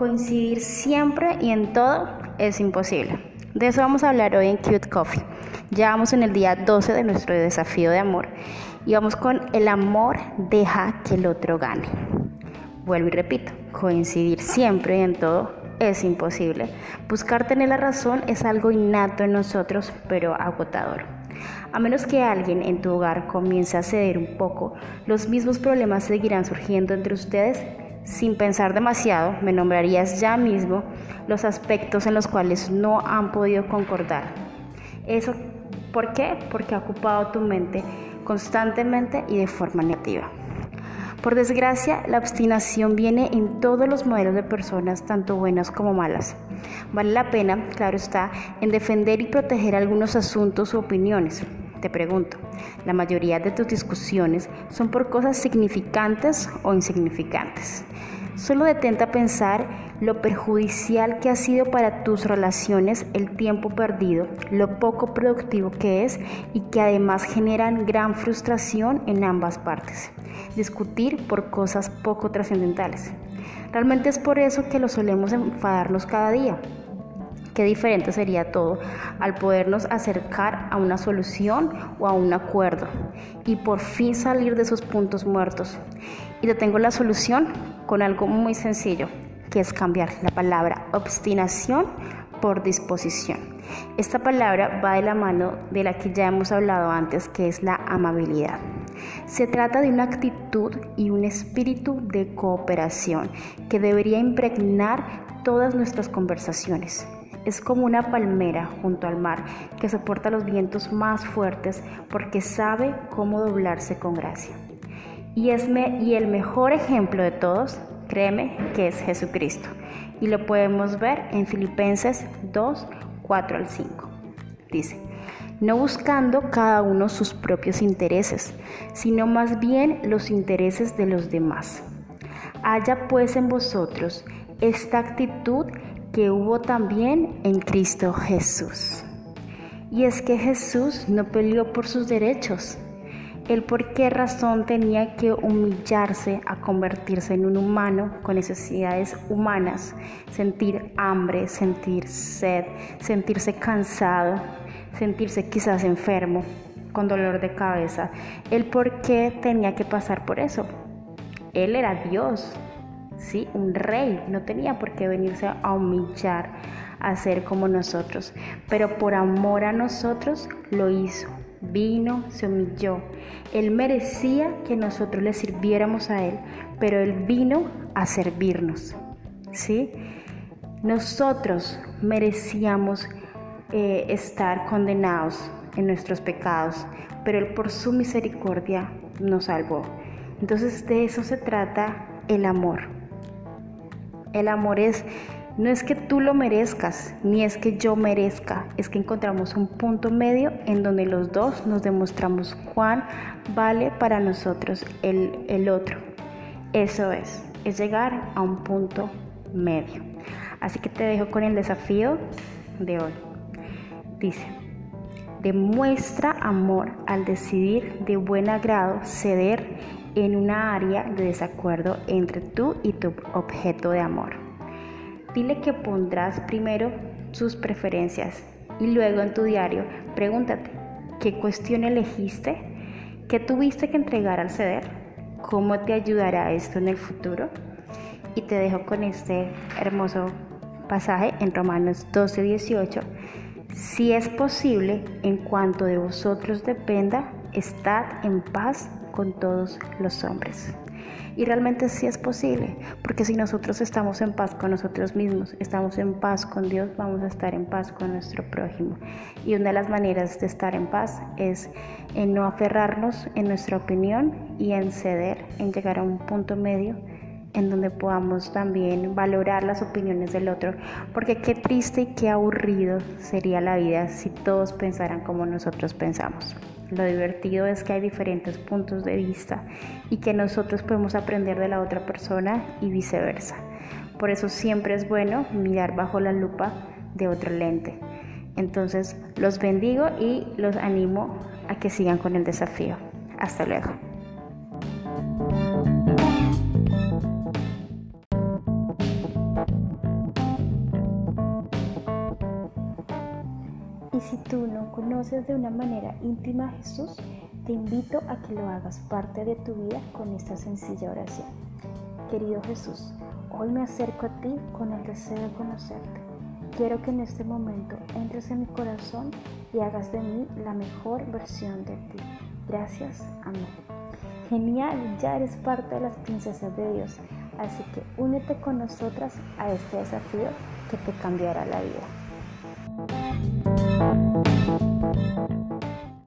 Coincidir siempre y en todo es imposible. De eso vamos a hablar hoy en Cute Coffee. Ya vamos en el día 12 de nuestro desafío de amor y vamos con el amor deja que el otro gane. Vuelvo y repito, coincidir siempre y en todo es imposible. Buscar tener la razón es algo innato en nosotros, pero agotador. A menos que alguien en tu hogar comience a ceder un poco, los mismos problemas seguirán surgiendo entre ustedes. Sin pensar demasiado, me nombrarías ya mismo los aspectos en los cuales no han podido concordar. ¿Eso por qué? Porque ha ocupado tu mente constantemente y de forma negativa. Por desgracia, la obstinación viene en todos los modelos de personas, tanto buenas como malas. Vale la pena, claro está, en defender y proteger algunos asuntos u opiniones. Te pregunto, ¿la mayoría de tus discusiones son por cosas significantes o insignificantes? Solo detenta a pensar lo perjudicial que ha sido para tus relaciones el tiempo perdido, lo poco productivo que es y que además generan gran frustración en ambas partes. Discutir por cosas poco trascendentales. Realmente es por eso que lo solemos enfadarnos cada día. Qué diferente sería todo al podernos acercar a una solución o a un acuerdo y por fin salir de esos puntos muertos. Y te tengo la solución con algo muy sencillo, que es cambiar la palabra obstinación por disposición. Esta palabra va de la mano de la que ya hemos hablado antes, que es la amabilidad. Se trata de una actitud y un espíritu de cooperación que debería impregnar todas nuestras conversaciones. Es como una palmera junto al mar que soporta los vientos más fuertes porque sabe cómo doblarse con gracia. Y, es y el mejor ejemplo de todos, créeme, que es Jesucristo. Y lo podemos ver en Filipenses 2, 4 al 5. Dice, no buscando cada uno sus propios intereses, sino más bien los intereses de los demás. Haya pues en vosotros esta actitud que hubo también en Cristo Jesús. Y es que Jesús no peleó por sus derechos. Él por qué razón tenía que humillarse a convertirse en un humano con necesidades humanas, sentir hambre, sentir sed, sentirse cansado, sentirse quizás enfermo, con dolor de cabeza. Él por qué tenía que pasar por eso. Él era Dios, ¿sí? Un rey, no tenía por qué venirse a humillar, a ser como nosotros, pero por amor a nosotros lo hizo. Vino, se humilló. Él merecía que nosotros le sirviéramos a Él, pero Él vino a servirnos, ¿sí? Nosotros merecíamos eh, estar condenados en nuestros pecados, pero Él por su misericordia nos salvó. Entonces de eso se trata el amor. El amor es, no es que tú lo merezcas, ni es que yo merezca, es que encontramos un punto medio en donde los dos nos demostramos cuán vale para nosotros el, el otro. Eso es, es llegar a un punto medio. Así que te dejo con el desafío de hoy. Dice, demuestra amor al decidir de buen agrado ceder en una área de desacuerdo entre tú y tu objeto de amor. Dile que pondrás primero sus preferencias y luego en tu diario pregúntate qué cuestión elegiste, qué tuviste que entregar al ceder, cómo te ayudará esto en el futuro. Y te dejo con este hermoso pasaje en Romanos 12, 18. Si es posible, en cuanto de vosotros dependa, estad en paz con todos los hombres. Y realmente sí es posible, porque si nosotros estamos en paz con nosotros mismos, estamos en paz con Dios, vamos a estar en paz con nuestro prójimo. Y una de las maneras de estar en paz es en no aferrarnos en nuestra opinión y en ceder, en llegar a un punto medio en donde podamos también valorar las opiniones del otro, porque qué triste y qué aburrido sería la vida si todos pensaran como nosotros pensamos. Lo divertido es que hay diferentes puntos de vista y que nosotros podemos aprender de la otra persona y viceversa. Por eso siempre es bueno mirar bajo la lupa de otro lente. Entonces los bendigo y los animo a que sigan con el desafío. Hasta luego. Si tú no conoces de una manera íntima a Jesús, te invito a que lo hagas parte de tu vida con esta sencilla oración. Querido Jesús, hoy me acerco a ti con el deseo de conocerte. Quiero que en este momento entres en mi corazón y hagas de mí la mejor versión de ti. Gracias, amén. Genial, ya eres parte de las princesas de Dios, así que únete con nosotras a este desafío que te cambiará la vida. Thank you.